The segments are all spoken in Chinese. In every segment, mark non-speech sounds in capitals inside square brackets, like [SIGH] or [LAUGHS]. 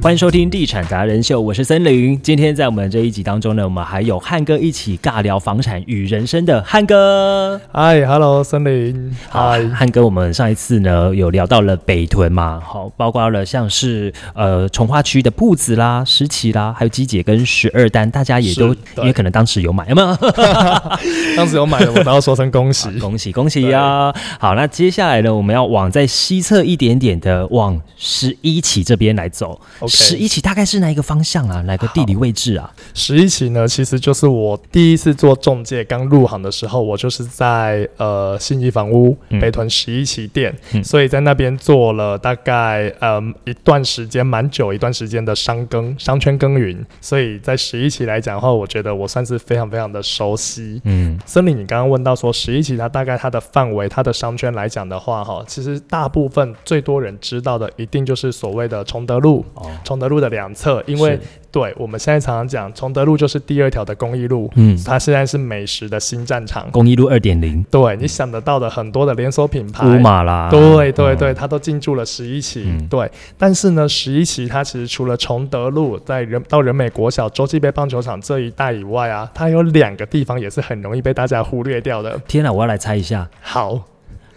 欢迎收听《地产达人秀》，我是森林。今天在我们这一集当中呢，我们还有汉哥一起尬聊房产与人生的汉哥。嗨，Hello，森林。好，汉哥，我们上一次呢有聊到了北屯嘛，好，包括了像是呃从化区的铺子啦、石岐啦，还有基姐跟十二单，大家也都因为可能当时有买，有没有？[LAUGHS] 当时有买的，我都要说声恭喜，[LAUGHS] 恭喜，恭喜呀！好，那接下来呢，我们要往在西侧一点点的往十一期这边来走。十一期大概是哪一个方向啊？哪个地理位置啊？十一期呢，其实就是我第一次做中介刚入行的时候，我就是在呃信义房屋北屯十一期店，所以在那边做了大概呃一段时间，蛮久一段时间的商耕商圈耕耘。所以在十一期来讲的话，我觉得我算是非常非常的熟悉。嗯，森林，你刚刚问到说十一期它大概它的范围、它的商圈来讲的话，哈，其实大部分最多人知道的一定就是所谓的崇德路。崇德路的两侧，因为对我们现在常常讲，崇德路就是第二条的公益路，嗯，它现在是美食的新战场，公益路二点零，对你想得到的很多的连锁品牌，乌马啦，对对对，它都进驻了十一期，对，但是呢，十一期它其实除了崇德路在人到人美国小洲际杯棒球场这一带以外啊，它有两个地方也是很容易被大家忽略掉的。天哪，我要来猜一下，好。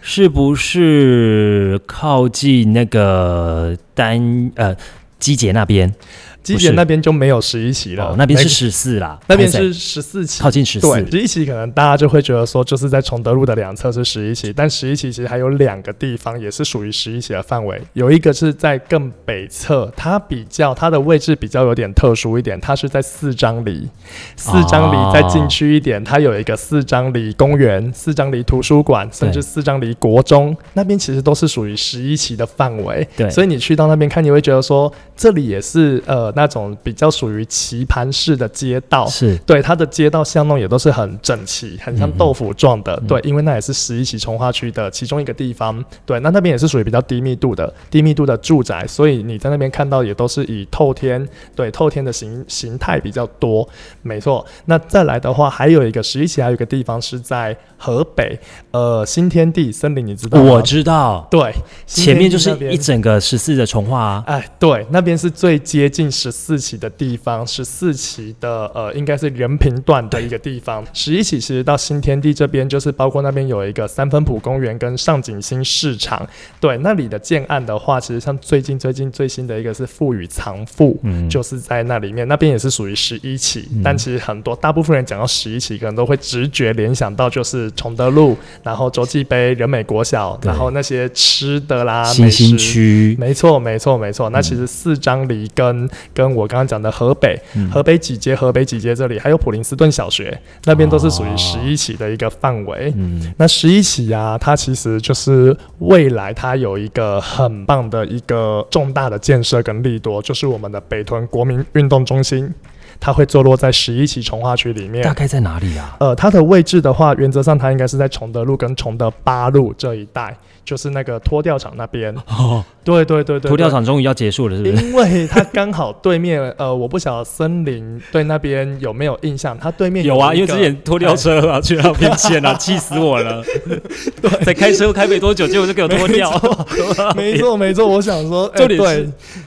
是不是靠近那个单呃基捷那边？基捷那边就没有十一期了，那边是十四啦，那边是十四期，靠近十四。对，十一期可能大家就会觉得说，就是在崇德路的两侧是十一期，但十一期其实还有两个地方也是属于十一期的范围，有一个是在更北侧，它比较它的位置比较有点特殊一点，它是在四张里，四张里再进去一点，它有一个四张里公园、四张里图书馆，甚至四张里国中，那边其实都是属于十一期的范围。对，所以你去到那边看，你会觉得说，这里也是呃。那种比较属于棋盘式的街道，是对它的街道巷弄也都是很整齐，很像豆腐状的。对，因为那也是十一期从化区的其中一个地方。对，那那边也是属于比较低密度的低密度的住宅，所以你在那边看到也都是以透天，对透天的形形态比较多。没错，那再来的话，还有一个十一期还有一个地方是在河北，呃，新天地森林，你知道吗？我知道，对，前面就是一整个十四的从化啊。哎，对，那边是最接近。十四期的地方，十四期的呃，应该是人平段的一个地方。十一期其实到新天地这边，就是包括那边有一个三分埔公园跟上景新市场。对，那里的建案的话，其实像最近最近最新的一个是富宇藏富，嗯，就是在那里面，那边也是属于十一期。但其实很多大部分人讲到十一期，可能都会直觉联想到就是崇德路，然后洲际杯、人美国小，然后那些吃的啦，新兴区，没错没错没错。那其实四张里跟跟我刚刚讲的河北，河北几街，河北几街这里还有普林斯顿小学，那边都是属于十一期的一个范围。那十一期啊，它其实就是未来它有一个很棒的一个重大的建设跟力多，就是我们的北屯国民运动中心，它会坐落在十一期从化区里面。大概在哪里啊？呃，它的位置的话，原则上它应该是在崇德路跟崇德八路这一带。就是那个拖吊厂那边，哦，对对对对，拖吊厂终于要结束了，是不是？因为它刚好对面，呃，我不晓得森林对那边有没有印象？它对面有啊，因为之前拖吊车啊，去那边签啊，[LAUGHS] 气死我了。[LAUGHS] 对，才开车开没多久，结果就给我脱掉。[LAUGHS] 没错没错，我想说，重点是，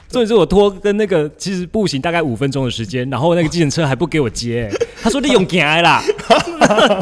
重点是我拖跟那个其实步行大概五分钟的时间，然后那个计程车还不给我接，他说你用行啦，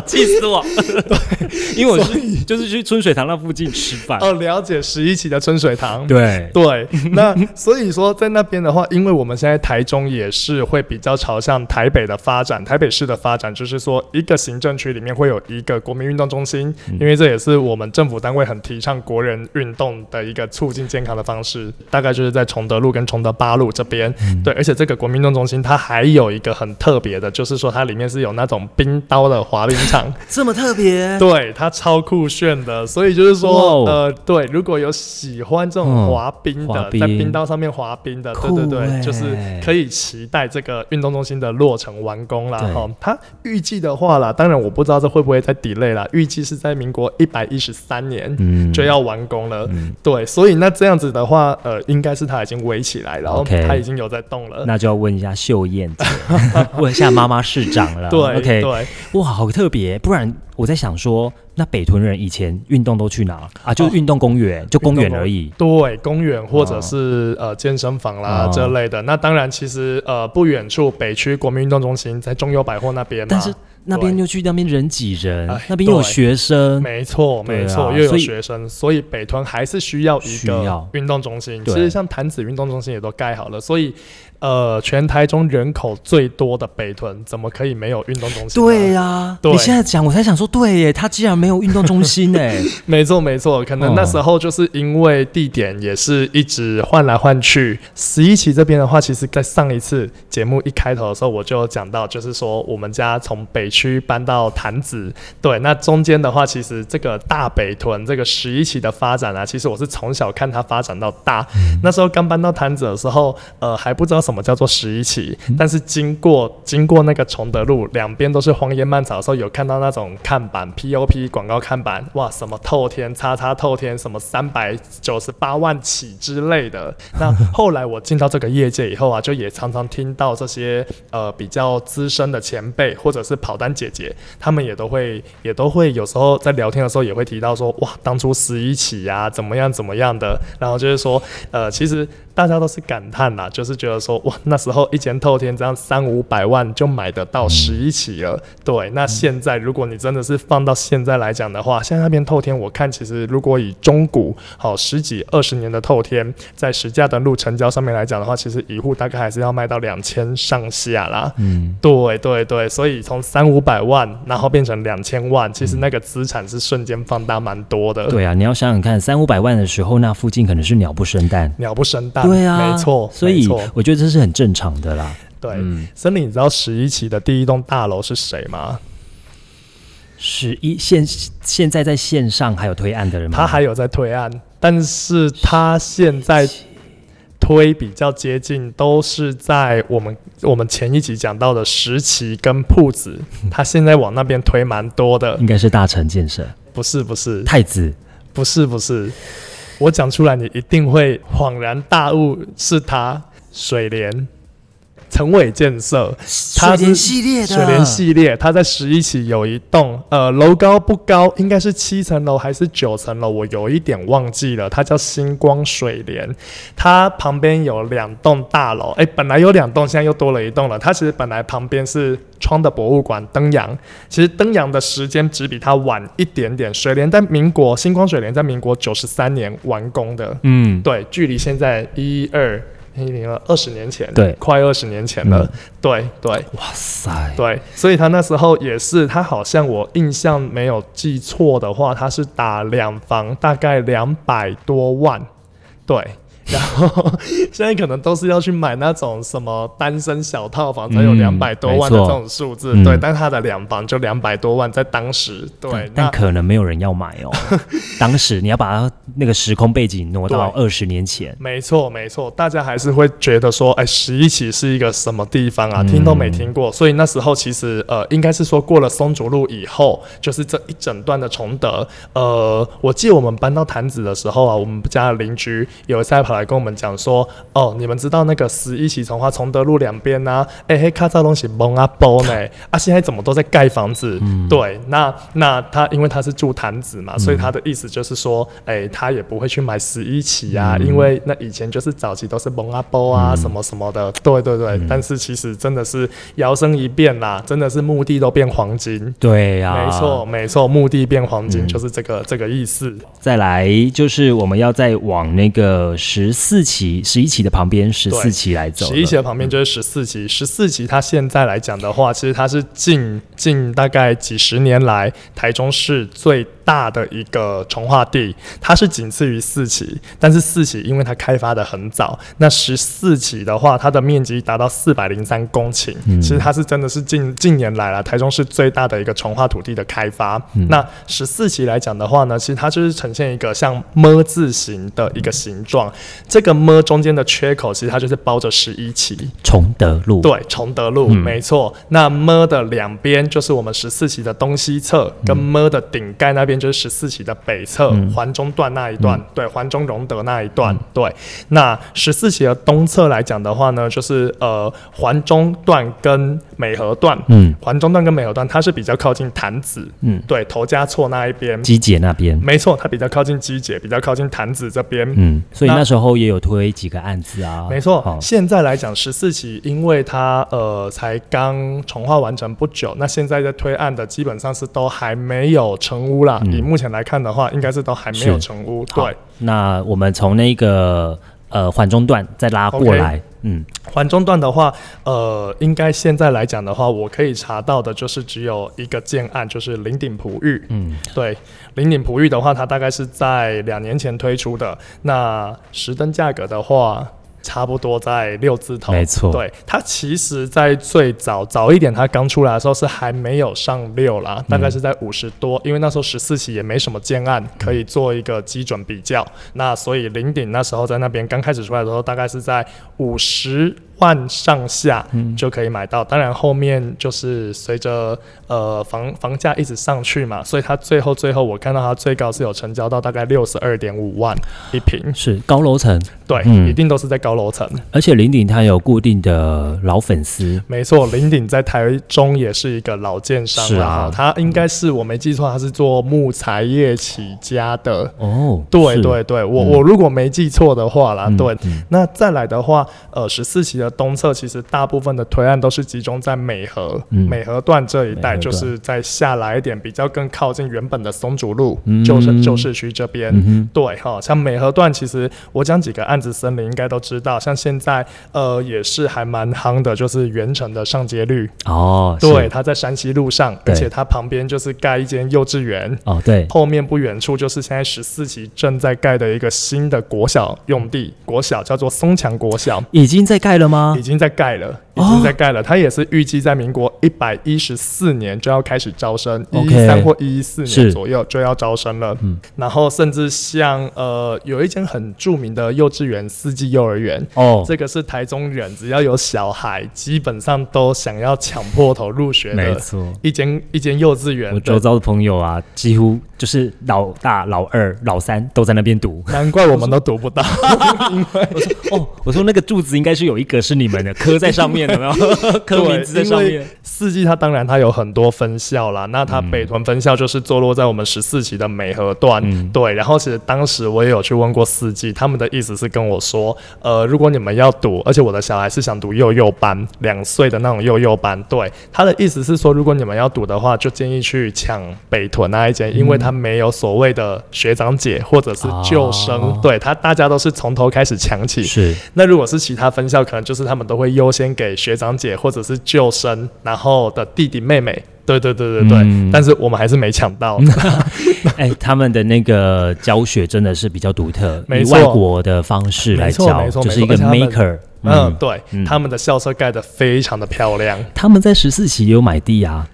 气死我。对，因为我是就是去春水堂那附近吃。哦，了解十一期的春水堂。对对，那所以说在那边的话，因为我们现在台中也是会比较朝向台北的发展，台北市的发展，就是说一个行政区里面会有一个国民运动中心，因为这也是我们政府单位很提倡国人运动的一个促进健康的方式。大概就是在崇德路跟崇德八路这边，对，而且这个国民运动中心它还有一个很特别的，就是说它里面是有那种冰刀的滑冰场，[LAUGHS] 这么特别？对，它超酷炫的，所以就是说。呃，对，如果有喜欢这种滑冰的，在冰刀上面滑冰的，对对对，就是可以期待这个运动中心的落成完工了哈。它预计的话啦，当然我不知道这会不会在 delay 啦，预计是在民国一百一十三年就要完工了。对，所以那这样子的话，呃，应该是它已经围起来，然后它已经有在动了。那就要问一下秀燕姐，[LAUGHS] 问一下妈妈市长了。[LAUGHS] 对，OK，对，哇，好特别。不然我在想说，那北屯人以前运动都去哪啊？就运动公园，就公园而已。对，公园或者是、呃健身房啦、哦这类的。那当然，其实呃不远处北区国民运动中心在中友百货那边嘛。但是那边又去那边人挤人哎，那边又有对学生，没错，没错，又有学生，所以北屯还是需要一个运动中心。其实像潭子运动中心也都盖好了，所以呃，全台中人口最多的北屯，怎么可以没有运动中心？对呀、对你现在讲，我才想说，对耶，他既然没有运动中心哎，[LAUGHS] 没错没错，可能哦那时候就是因为地点也是一直换来换去。十一期这边的话，其实在上一次节目一开头的时候，我就有讲到，就是说我们家从北区搬到潭子，对，那中间的话，其实这个大北屯这个十一期的发展啊，其实我是从小看它发展到大。那时候刚搬到潭子的时候，呃，还不知道什么叫做十一期，但是经过经过那个崇德路两边都是荒烟蔓草的时候，有看到那种看板 POP 广告看板，哇，什么透天叉叉透天，什么三百九十八万起之类的。那后来我进到这个业界以后啊，就也常常听到这些呃比较资深的前辈或者是跑单姐姐，他们也都会也都会有时候在聊天的时候也会提到说，哇，当初十一起呀、怎么样怎么样的，然后就是说，呃，其实大家都是感叹啦，就是觉得说，哇，那时候一间透天这样三五百万就买得到十一起了。对，那现在如果你真的是放到现在来讲的话，现在那边透天，我看其实如果以中古好十几二十年的透天，在实价登录成交上面来讲的话，其实一户大概还是要卖到两千上下啦。嗯，对对对，所以从三五百万，然后变成两千万，其实那个资产是瞬间放大蛮多的。，对啊，你要想想看，三五百万的时候，那附近可能是鸟不生蛋。鸟不生蛋。对啊，没错。所以我觉得这是很正常的啦。对。嗯，森林，你知道十一期的第一栋大楼是谁吗？十一现现在在线上还有推案的人吗？他还有在推案，但是他现在推比较接近，都是在我们我们前一集讲到的石旗跟铺子，[LAUGHS] 他现在往那边推蛮多的。应该是大成建设不是不是太子不是不是，我讲出来你一定会恍然大悟，是他水莲。陈伟建设，它是水莲系列的水莲系列，它在十一期有一栋，呃，楼高不高，应该是七层楼还是九层楼，我有一点忘记了。它叫星光水莲，它旁边有两栋大楼，哎，本来有两栋，现在又多了一栋了。它其实本来旁边是窗的博物馆登阳，其实登阳的时间只比它晚一点点。水莲在民国，星光水莲在民国九十三年完工的，嗯，对，距离现在一二一零了二十年前，对快二十年前了，嗯对对。哇塞，对，所以他那时候也是，他好像我印象没有记错的话，他是打两房大概两百多万，对。然后 [LAUGHS] 现在可能都是要去买那种什么单身小套房才有嗯两百多万的这种数字，嗯对。但他的两房就两百多万，在当时，对但，可能没有人要买哦。[LAUGHS] 当时你要把它那个时空背景挪到对二十年前，没错，没错，大家还是会觉得说，哎，十一期是一个什么地方啊？嗯听都没听过。所以那时候其实呃，应该是说过了松竹路以后，就是这一整段的崇德。呃，我记得我们搬到潭子的时候啊，我们家的邻居有一次还跑来跟我们讲说，哦，你们知道那个十一起从化崇德路两边呢、哎，嘿，咔嚓东西蒙啊包呢，啊，现在怎么都在盖房子？对，那那他因为他是住坛子嘛，所以他的意思就是说，哎，他也不会去买十一起啊，因为那以前就是早期都是蒙阿波啊、什么什么的，对对对。但是其实真的是摇身一变啦，真的是墓地都变黄金。对呀、没错，。没错，墓地变黄金嗯就是这个、这个意思。再来就是我们要再往那个十四期、十一期的旁边十四期来走。十一期的旁边就是十四期，十四期它现在来讲的话，其实它是近近大概几十年来台中市最大的一个重化地，它是仅次于四期，但是四期因为它开发的很早，那十四期的话，它的面积达到四百零三公顷，嗯其实它是真的是近近年来了台中市最大的一个重化土地的开发。嗯那十四期来讲的话呢，其实它就是呈现一个像么字形的一个形状，这个么中间的缺口，其实它就是包着十一期。崇德路，对，崇德路，嗯没错。那么的两边就是我们十四期的东西侧，跟么的顶盖那边就是十四期的北侧，嗯环中段那一段，对，环中荣德那一段，对。那十四期的东侧来讲的话呢，就是呃环中段跟美和段，嗯环中段跟美和段，它是比较靠近潭子，嗯，对，头家错那一边。基姐那边，没错，它比较靠近基姐，比较靠近潭子这边。嗯，所以那那时候也有推几个案子啊，没错，好现在来讲十四期，因为它呃才刚重划完成不久，那现在在推案的基本上是都还没有成屋啦。嗯以目前来看的话，应该是都还没有成屋。对，那我们从那个呃缓中段再拉过来，嗯，缓中段的话，呃，应该现在来讲的话，我可以查到的就是只有一个建案，就是林顶璞玉。嗯，对，林顶璞玉的话，它大概是在两年前推出的。那石灯价格的话，差不多在六字头。没错对，它其实，在最早早一点，它刚出来的时候是还没有上六啦，大概是在五十多，因为那时候十四期也没什么建案可以做一个基准比较。那所以零顶那时候在那边刚开始出来的时候，大概是在五十万上下就可以买到。当然后面就是随着呃房房价一直上去嘛，所以它最后最后我看到它最高是有成交到大概六十二点五万一平。是高楼层，对，嗯。一定都是在高楼层。而且林鼎它有固定的老粉丝，没错，林鼎在台中也是一个老建商了是啊，他应该是我没记错，他是做木材业起家的。哦，对，对对，我、嗯。我如果没记错的话啦，嗯对。嗯。那再来的话，呃，十四期的东侧其实大部分的推案都是集中在美和、嗯。美和段这一带，就是在下来一点，比较更靠近原本的松竹路、嗯。旧市旧市区这边。嗯对哈，像美和段，其实我讲几个案子，森林应该都知道。像现在呃也是还蛮夯的，就是原城的上街绿，哦，对，，它在山西路上，而且它旁边就是盖一间幼稚园。哦，对，后面不远处就是现在十四期正在盖的一个新的国小用地，国小叫做松强国小，已经在盖了吗已？经在盖了，已哦经在盖了。它也是预计在民国一百一十四年就要开始招生，一一三或一一四年左右就要招生了。嗯然后甚至像呃有一间很著名的幼稚园四季幼儿园，哦，这个是台中人，只要有小孩，基本上都想要抢破头入学的没错。一间一间幼稚园。我周遭的朋友啊，几乎就是老大、老二、老三都在那边读。难怪我们都读不到，[LAUGHS] 因为 [LAUGHS] 我说哦，我说那个柱子应该是有一个是你们的，刻在上面的，有没有？[LAUGHS] 刻名字在上面。四季它当然它有很多分校啦，那它嗯北屯分校就是坐落在我们十四期的美和段，嗯对。然后其实当时我也有去问过四季，他们的意思是跟我说，呃，如果你们要读，而且我的小孩是想读幼幼班，两岁的那种幼幼班，对，他的意思是说，如果你们要读的话，就建议去抢北屯那一间，因为他没有所谓的学长姐或者是旧生，哦对他大家都是从头开始抢起，是那如果是其他分校，可能就是他们都会优先给学长姐或者是旧生，然后的弟弟妹妹。对对对对对，嗯。但是我们还是没抢到。[LAUGHS] 哎，他们的那个教学真的是比较独特，[LAUGHS] 以外国的方式来教就是一个 maker。嗯，对，嗯。他们的校舍盖得非常的漂亮，他们在十四期也有买地啊，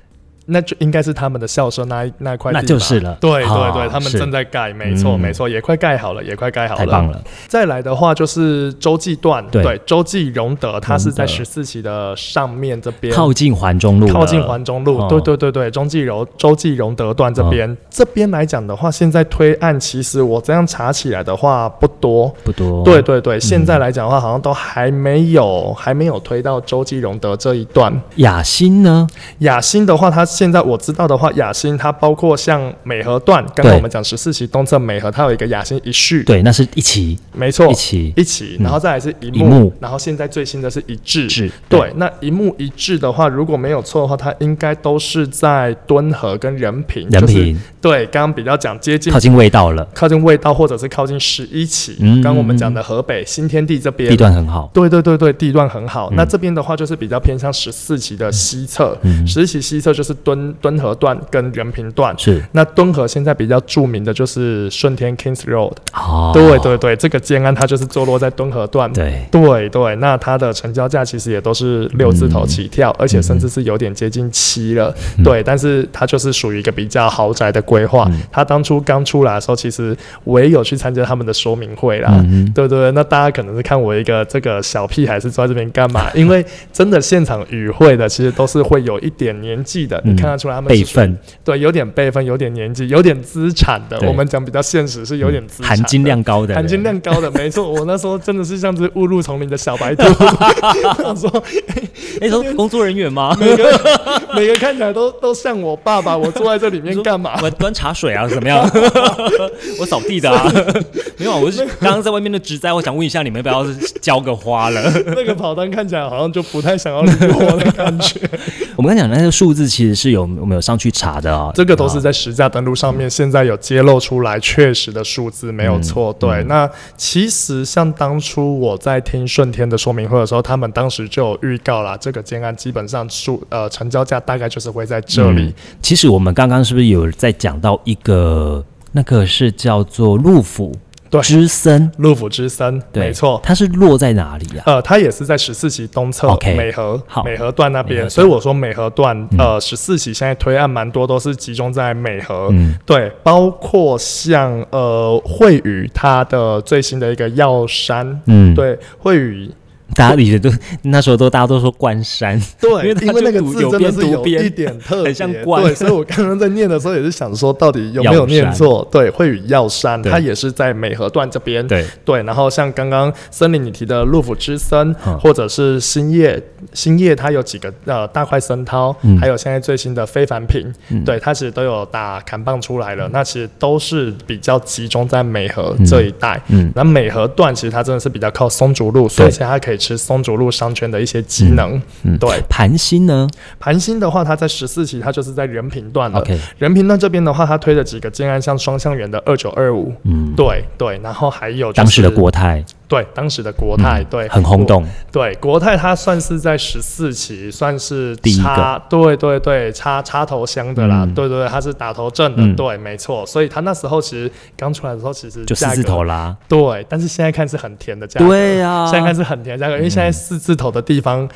那就应该是他们的校舍那一那块那就是了。对好对对，他们正在盖，没错嗯。没错，也快盖好了，也快盖好了，太棒了。再来的话就是洲际段，对。对，洲际荣德，它是在十四期的上面这边，靠近环中路，靠近环中路，哦。对对对对，中继柔洲际荣德段这边，这边来讲的话，现在推案其实我这样查起来的话不多。不多。对对对，现在来讲的话，好像都还没有还没有推到洲际荣德这一段。雅欣呢？雅欣的话，它现在我知道的话，雅欣它包括像美和段，刚刚我们讲十四期东侧美和，它有一个雅欣一序，对，那是一期。没错一，期。一起，嗯。然后再来是一一幕。幕，然后现在最新的是一致，致对，那一幕一致的话，如果没有错的话，它应该都是在敦和跟仁平，就是人品对，刚刚比较讲接近靠近味道了，靠近味道，或者是靠近十一期。嗯刚刚我们讲的河北新天地这边。地。段很好。对对对对，地段很好。嗯。那这边的话就是比较偏向十四期的西侧，嗯。十四期西侧就是敦敦和段跟仁平段。是那敦和现在比较著名的就是顺天 Kings Road，、哦，对对对，这个建安它就是坐落在敦和段。对对对，那它的成交价其实也都是六字头起跳，而且甚至是有点接近七了。嗯对，但是它就是属于一个比较豪宅的规划。嗯它当初刚出来的时候，其实我也有去参加他们的说明会啦。嗯对对对，那大家可能是看我一个这个小屁孩是坐在这边干嘛？因为真的现场与会的，其实都是会有一点年纪的，看得出来他们辈分对，有点辈分，有点年纪，有点资产的。我们讲比较现实，是有点资产的、含金量高的，含金量高的，没错。我那时候真的是像只误入丛林的小白兔，[LAUGHS] 想说哎，说工作人员吗？每个每个看起来都都像我爸爸，我坐在这里面干嘛？我端茶水啊，怎么样？[LAUGHS] 我扫地的啊，没有啊，我是刚刚在外面的植栽，我想问一下你们要不要浇个花了？那个跑单看起来好像就不太想要理我的感觉。[LAUGHS] 我们刚讲那个数字其实是有我们有上去查的啊，这个都是在实价登录上面，现在有揭露出来确实的数字，没有错。对，那其实像当初我在听顺天的说明会的时候，他们当时就有预告啦，这个建案基本上数呃成交价大概就是会在这里。其实我们刚刚是不是有在讲到一个那个是叫做陆府对。之森？陆府之森，对，没错。它是落在哪里啊？呃，它也是在十四期东侧美河好。美河段那边，所以我说美河段嗯。呃十四期现在推案蛮多都是集中在美河，嗯，对，包括像呃惠宇它的最新的一个药山，嗯，，对惠宇大家以前都那时候都大家都说关山，对，[LAUGHS] 因为因为那个字真的是有一点 [LAUGHS] 特别，很像关。对，所以我刚刚在念的时候也是想说，到底有没有念错？对，会与药山，它也是在美河段这边。对，对，然后像刚刚森林你提的陆府之森，嗯。或者是兴业，兴业它有几个呃大块森涛，嗯。还有现在最新的非凡品，嗯。对，它其实都有打砍棒出来了。那其实都是比较集中在美河嗯。这一带。嗯，那美河段其实它真的是比较靠松竹路，所以其实它可以吃松竹路商圈的一些机能。嗯对，盘星呢盘星的话，它在十四期，它就是在人平段了。？OK，人平段这边的话，它推了几个建案，像双向园的二九二五，嗯，对对，然后还有、就是、当时的国泰对当时的国泰、嗯对很轰动，对，国泰它算是在十四期，算是第一个。插，对对对，插插头箱的啦，嗯。对对对，它是打头阵的，嗯。对，没错。所以它那时候其实刚出来的时候，其实就四字头啦，对，但是现在看是很甜的价格，对啊。现在看是很甜的价格，因为现在四字头的地方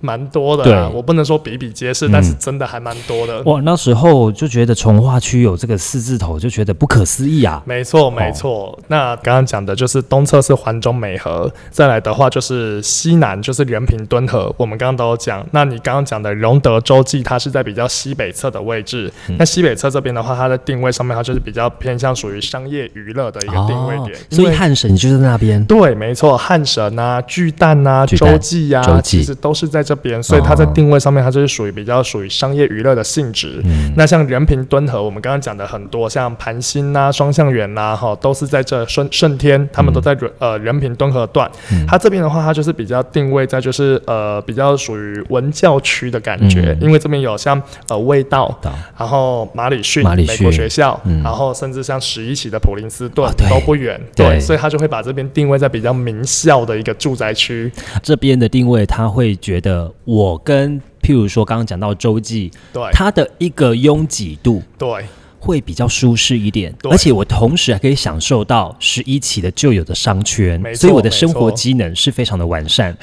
蛮多的我不能说比比皆是，嗯但是真的还蛮多的。哇，那时候就觉得从化区有这个四字头，就觉得不可思议啊。没错，没错。那刚刚讲的就是东侧是环中美河，再来的话就是西南就是仁平敦河，我们刚刚都有讲。那你刚刚讲的荣德洲际，它是在比较西北侧的位置。嗯那西北侧这边的话，它的定位上面它就是比较偏向属于商业娱乐的一个定位点。哦所以汉神就在那边。对，没错，汉神啊、巨蛋啊、巨蛋洲际啊，其实都是在这边，所以它在哦定位上面，它就是属于比较属于商业娱乐的性质。嗯，那像人平敦和，我们刚刚讲的很多，像盘星呐、双向园呐，哈，都是在这顺顺天，他们都在、呃人平敦和段。嗯。它这边的话，它就是比较定位在就是呃比较属于文教区的感觉，嗯。因为这边有像呃味道。然后马里逊里美国学校，嗯。然后甚至像十一期的普林斯顿、啊都不远，对对，所以他就会把这边定位在比较名校的一个住宅区，这边的定位，他会觉得我跟譬如说刚刚讲到洲际，对它的一个拥挤度对会比较舒适一点，而且我同时还可以享受到十一期的旧有的商圈所以我的生活机能是非常的完善。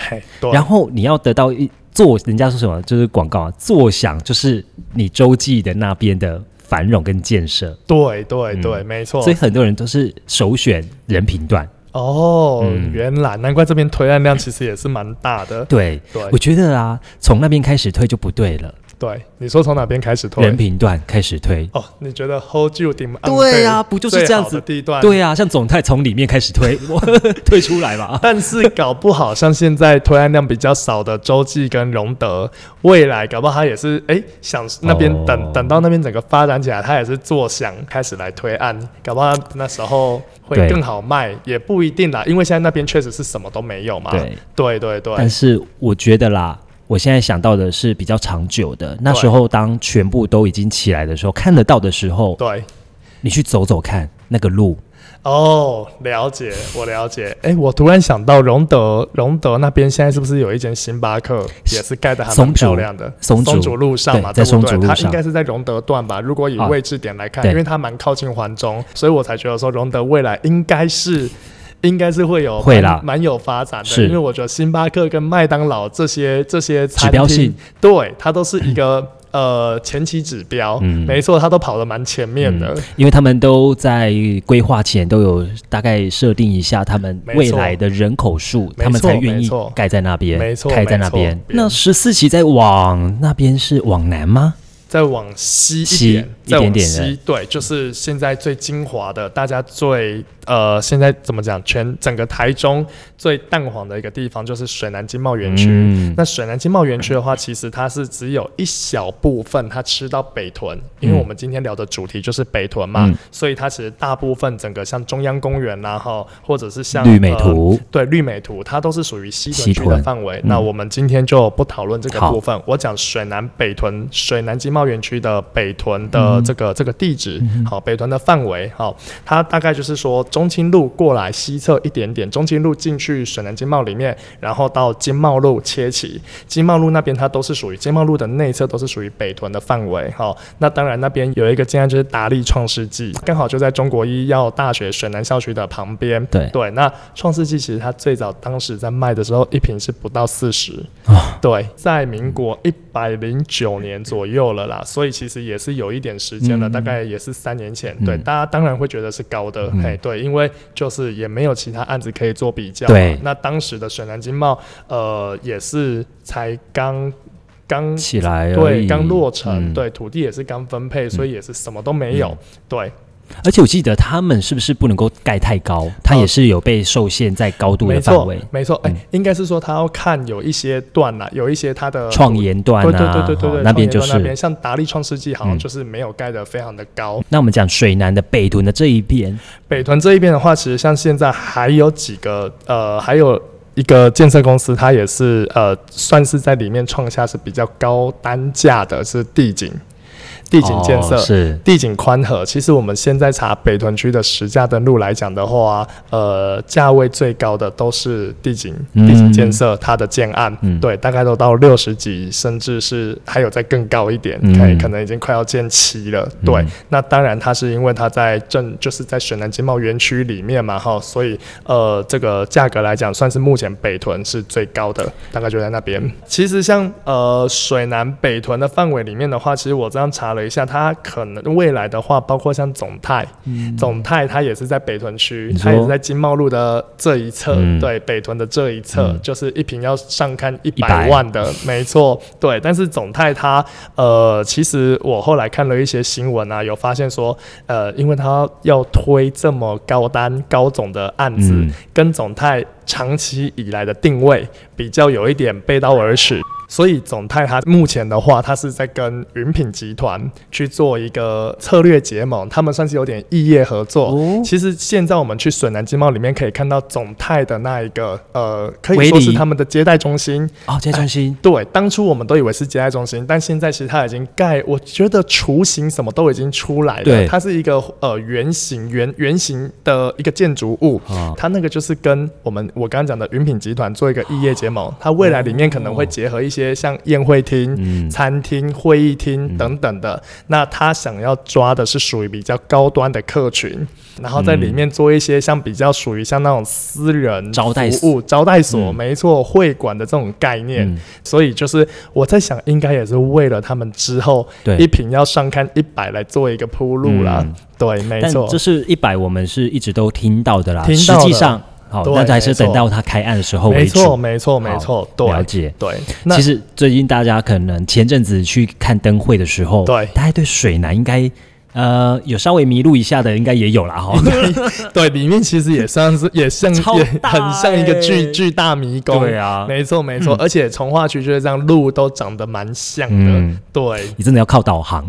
然后你要得到一做，人家说什么就是广告啊，坐享就是你洲际的那边的繁荣跟建设，对对对，嗯没错所以。很多人都是首选人品段。哦，嗯。原来难怪这边推案量其实也是蛮大的。对，对。我觉得啊，从那边开始推就不对了，对，你说从哪边开始推？人品段开始推。哦，你觉得 hold you 顶对啊不就是这样子地段？。对啊，像总泰从里面开始推，[LAUGHS] 我推出来吧。[LAUGHS] 但是搞不好，像现在推案量比较少的洲际跟荣德，未来搞不好他也是哎、想那边哦等、等到那边整个发展起来，他也是坐享开始来推案，搞不好他那时候会更好卖，也不一定啦，因为现在那边确实是什么都没有嘛。对，对对对但是我觉得啦，我现在想到的是比较长久的。那时候当全部都已经起来的时候，看得到的时候，对，你去走走看那个路，哦，了解，我了解。哎，我突然想到荣德，荣德那边现在是不是有一间星巴克，也是盖的还蛮漂亮的？松松竹路上嘛，在松竹路上，它应该是在荣德段吧？如果以位置点来看，因为它蛮靠近环中，所以我才觉得说荣德未来应该是。应该是会有会啦，蛮有发展的，因为我觉得星巴克跟麦当劳这些这些指标性，对它都是一个 [LAUGHS] 呃前期指标，嗯，没错，它都跑得蛮前面的，因为他们都在规划前都有大概设定一下他们未来的人口数，他们才愿意盖在那边，没错，开在那边。那十四期在往那边是往南吗？再往西一点，再往西，对，就是现在最精华的，大家最。呃，现在怎么讲？全整个台中最淡黄的一个地方就是水南经贸园区。嗯那水南经贸园区的话，其实它是只有一小部分它吃到北屯，因为我们今天聊的主题就是北屯嘛，所以它其实大部分整个像中央公园然后或者是像绿美图，对绿美图，它都是属于西屯区的范围。那我们今天就不讨论这个部分，我讲水南北屯水南经贸园区的北屯的这个这个地址，好，北屯的范围，好，它大概就是说。中清路过来西侧一点点，中清路进去水南经贸里面，然后到经贸路切起，经贸路那边它都是属于经贸路的内侧，都是属于北屯的范围。好，那当然那边有一个建案就是达利创世纪，刚好就在中国医药大学水南校区的旁边。对对，那创世纪其实它最早当时在卖的时候，一瓶是不到四十啊。对，在民国一百零九年左右了啦，所以其实也是有一点时间了，大概也是三年前。对，大家当然会觉得是高的，嘿，对。因为就是也没有其他案子可以做比较，对。那当时的水南经贸，呃，也是才刚刚起来，对，刚落成，对，土地也是刚分配，所以也是什么都没有，对。而且我记得他们是不是不能够盖太高？它也是有被受限在高度的范围。没错，哎，应该是说它要看有一些段呐，有一些它的创研段啊，对对对对对，那边就是那边像达利创世纪好像就是没有盖的非常的高。那我们讲水南的北屯的这一边，北屯这一边的话，其实像现在还有几个呃，还有一个建设公司，它也是呃，算是在里面创下是比较高单价的，是地景。地景建设是地景宽和，其实我们现在查北屯区的实价登录来讲的话，呃，价位最高的都是地景地景建设它的建案，对，大概都到六十几，甚至是还有再更高一点，可以可能已经快要建七了。对，那当然它是因为它在正就是在水南经贸园区里面嘛，哈，所以呃，这个价格来讲算是目前北屯是最高的，大概就在那边。其实像呃水南北屯的范围里面的话，其实我这样查。了一下，它可能未来的话，包括像总泰，总泰它也是在北屯区，它也是在经贸路的这一侧，对，北屯的这一侧，就是一瓶要上看一百万的，没错，对。但是总泰它，呃，其实我后来看了一些新闻啊，有发现说，呃，因为它要推这么高单高总的案子，跟总泰长期以来的定位比较有一点背道而驰。所以总泰它目前的话，它是在跟云品集团去做一个策略结盟，他们算是有点异业合作。其实现在我们去水南经贸里面可以看到总泰的那一个呃，可以说是他们的接待中心哦，接待中心。对，当初我们都以为是接待中心，但现在其实它已经盖，我觉得雏形什么都已经出来了。它是一个呃圆形圆圆形的一个建筑物，它那个就是跟我们我刚刚讲的云品集团做一个异业结盟，它未来里面可能会结合一些。些像宴会厅、餐厅、会议厅等等的，那他想要抓的是属于比较高端的客群，然后在里面做一些像比较属于像那种私人招待服务、招待所，没错，会馆的这种概念。所以就是我在想，应该也是为了他们之后一瓶要上看一百来做一个铺路啦。对，没错，这是一百，我们是一直都听到的啦。实际上。好，那还是等到他开案的时候为主。没错，没错，没错。了解。对，其实最近大家可能前阵子去看灯会的时候，对，大家对水南应该。呃，有稍微迷路一下的，应该也有啦哈。[LAUGHS] 对，里面其实也算是 [LAUGHS] 也像也很像一个巨巨大迷宫。对啊，没错没错。而且从化区就是这样，路都长得蛮像的。对，你真的要靠导航。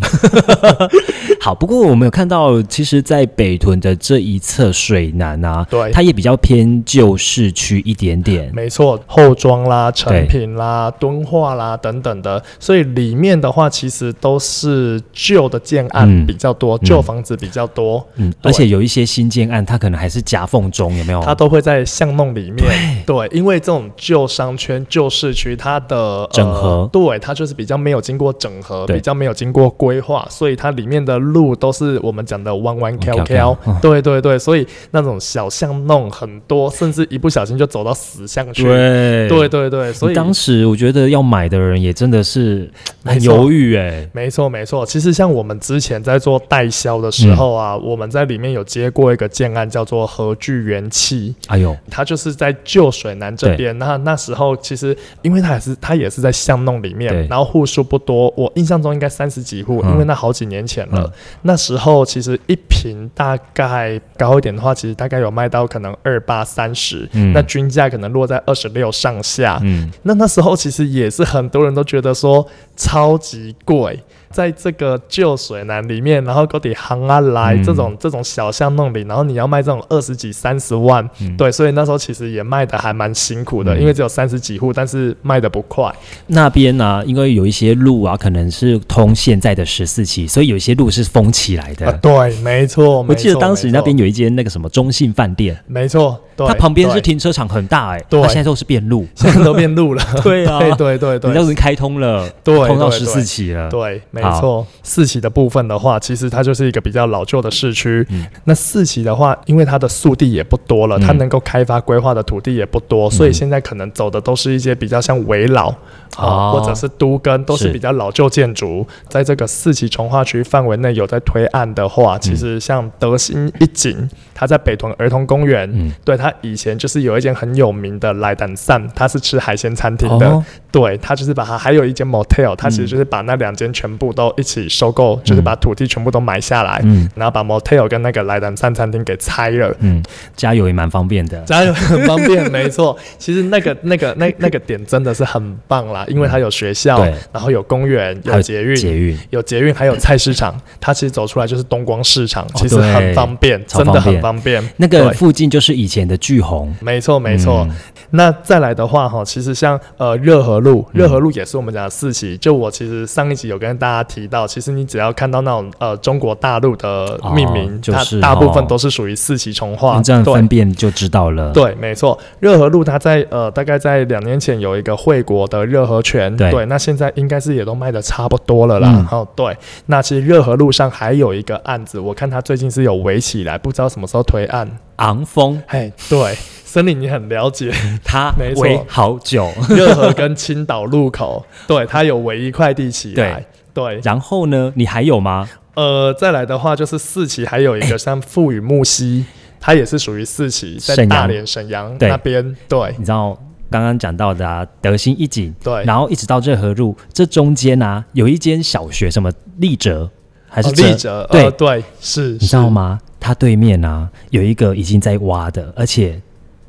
[LAUGHS] 好，不过我们有看到，其实，在北屯的这一侧水南啊，对，它也比较偏旧市区一点点。没错，后庄啦、成品啦、敦化啦等等的，所以里面的话，其实都是旧的建案比较。多，旧房子比较多，嗯，而且有一些新建案，它可能还是夹缝中，有没有？它都会在巷弄里面。对，因为这种旧商圈、旧市区，它的、呃整合对，它就是比较没有经过整合，比较没有经过规划，所以它里面的路都是我们讲的弯弯弯翘翘翘。对对对，所以那种小巷弄很多，甚至一不小心就走到死巷去。对对对对，所以当时我觉得要买的人也真的是很犹豫哎、没错，没错。其实像我们之前在做代销的时候啊，嗯我们在里面有接过一个建案，叫做和聚元气。哎呦，它就是在旧水南这边。那那时候其实，因为它也是它也是在巷弄里面，然后户数不多，我印象中应该三十几户，嗯因为那好几年前了。嗯那时候其实一平大概高一点的话，其实大概有卖到可能二八三十，嗯那均价可能落在二十六上下。嗯，那那时候其实也是很多人都觉得说超级贵，在这个旧水南里面，然后高底行啊来、嗯这种这种小巷弄里，然后你要卖这种二十几三十万，嗯。对，所以那时候其实也卖的还蛮辛苦的，嗯。因为只有三十几户，但是卖的不快。那边呢、因为有一些路啊，可能是通现在的十四期，所以有一些路是封起来的。啊，对，没错，我记得当时那边有一间那个什么中信饭店，没错，对，它旁边是停车场很大哎、对。它现在都是变路，现在都变路了，[LAUGHS] 对啊。对对对对。人家已经开通了，对，通到十四期了。对，没错。四期的部分的话，其实它就是一个比较老旧的市区。嗯那四期的话，因为它的速地也不多了，嗯它能够开发规划的土地也不多，所以现在可能走的都是一些比较像围老啊、哦或者是都跟，都是是比较老旧建筑。在这个四期从化区范围内有在推案的话，嗯其实像德兴一景，它在北屯儿童公园。嗯，对他以前就是有一间很有名的莱丹散，他是吃海鲜餐厅的，哦，对，他就是把它还有一间 motel，他其实就是把那两间全部都一起收购，就是把土地全部都买下来，嗯然后把 motel 跟那个莱丹山餐厅给拆了。嗯，加油也蛮方便的。加油，很方便，没错。[LAUGHS] 其实那个、那个、那那个点真的是很棒啦，因为它有学校对，然后有公园，有捷运，捷运，有捷运，还有菜市场。它其实走出来就是东光市场，其实很方便，超真的很方便方便。那个附近就是以前的巨红，没错，没错。嗯那再来的话，哈，其实像呃热河路，嗯热河路也是我们讲的四期。就我其实上一集有跟大家提到，其实你只要看到那种呃中国大陆的命名，哦就是它大部分哦都是属于四期重化。你这样对分辨就知道了。对，没错，热河路它在呃大概在两年前有一个惠国的热河泉，对那现在应该是也都卖的差不多了啦。嗯哦，对，那其实热河路上还有一个案子，我看它最近是有围起来，不知道什么时候推案。昂峰嘿，对，森林你很了解。它 [LAUGHS] 没好久，[LAUGHS] 热河跟青岛路口，对，它有围一块地起来。对，然后呢，你还有吗？呃，再来的话就是四期，还有一个像富宇木溪，它也是属于四期，在大连沈阳那边。对你知道刚刚讲到的啊，德兴一景，对，然后一直到热河路，这中间啊，有一间小学，什么立哲还是立哲，对呃对，是，你知道？吗？它对面啊有一个已经在挖的，而且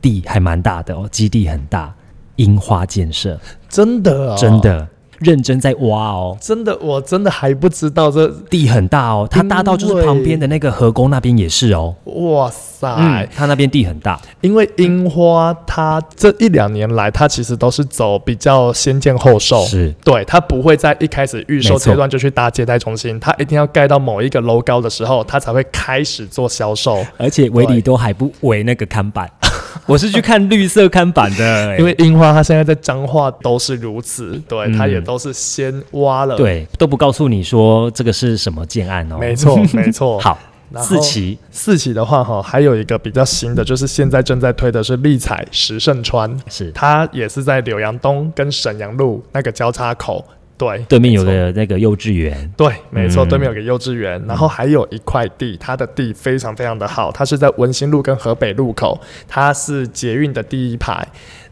地还蛮大的哦，基地很大，樱花建设，真的、哦，真，的认真在挖哦。真的，我真的还不知道这，地很大哦，它大到就是旁边的那个河沟那边也是哦。哇塞！嗯，它那边地很大，因为樱花它这一两年来，它其实都是走比较先建后售，是对，它不会在一开始预售阶段就去搭接待中心，它一定要盖到某一个楼高的时候，它才会开始做销售。而且围里都还不围那个看板，我是去看绿色看板的、[LAUGHS] 欸因为樱花它现在在彰化都是如此，对，嗯它也都是先挖了。，对都不告诉你说这个是什么建案哦。没错，[LAUGHS] 没错。好，四期四期的话，哈，还有一个比较新的，就是现在正在推的是立彩石胜川，是它也是在柳阳东跟沈阳路那个交叉口。对，对面有个那个幼稚园，对，没错，嗯。对面有个幼稚园，然后还有一块地，它的地非常非常的好，它是在文心路跟河北路口，它是捷运的第一排，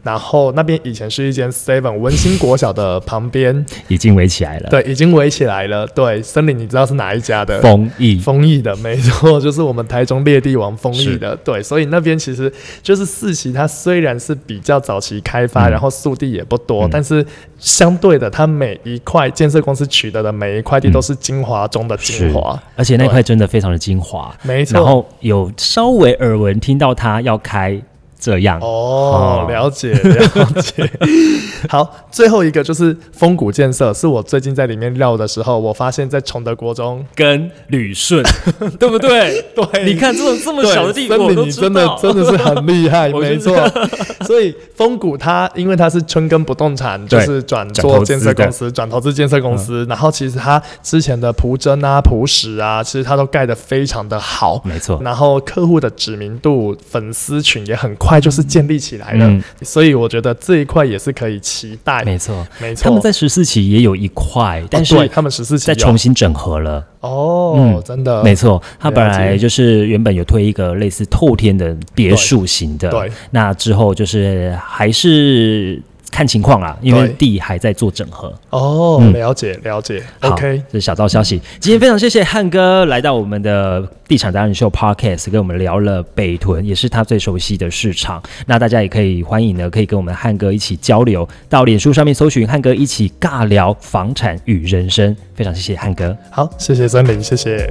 然后那边以前是一间 Seven 文心国小的旁边，已经围起来了。，对，已经围起来了。对，森林你知道是哪一家的？丰益丰益的，没错，[LAUGHS] 就是我们台中列地王丰益的，对，所以那边其实就是四期，它虽然是比较早期开发，嗯。然后速地也不多，嗯。但是相对的，它每一块建设公司取得的每一块地嗯都是精华中的精华，而且那块真的非常的精华。没错，然后有稍微耳闻听到它要开这样。哦，了解了解。[LAUGHS] 好，最后一个就是风谷建设，是我最近在里面绕的时候，我发现，在崇德国中跟旅顺，[LAUGHS] 对不对？对，你看这种这么小的地方，你真的真的是很厉害，[LAUGHS] 没错。所以风谷它因为它是春耕不动产，就是转做建设公司，转投资建设公司。然后其实它之前的蒲真啊、蒲石啊，其实它都盖得非常的好，没错。然后客户的知名度、粉丝群也很快就是建立起来了，所以我觉得这一块也是可以期待。没错，没错。他们在十四期也有一块，但是他们十四期再重新整合了。哦，嗯真的，没错。他本来就是原本有推一个类似透天的别墅型的，对。那之后就是还是。看情况啦，因为地还在做整合。哦，了解了解。OK，这是小道消息。今天非常谢谢汉哥来到我们的地产达人秀 Podcast，跟我们聊了北屯，也是他最熟悉的市场。那大家也可以欢迎呢，可以跟我们汉哥一起交流，到脸书上面搜寻汉哥，一起尬聊房产与人生。非常谢谢汉哥。好，谢谢森林，谢谢。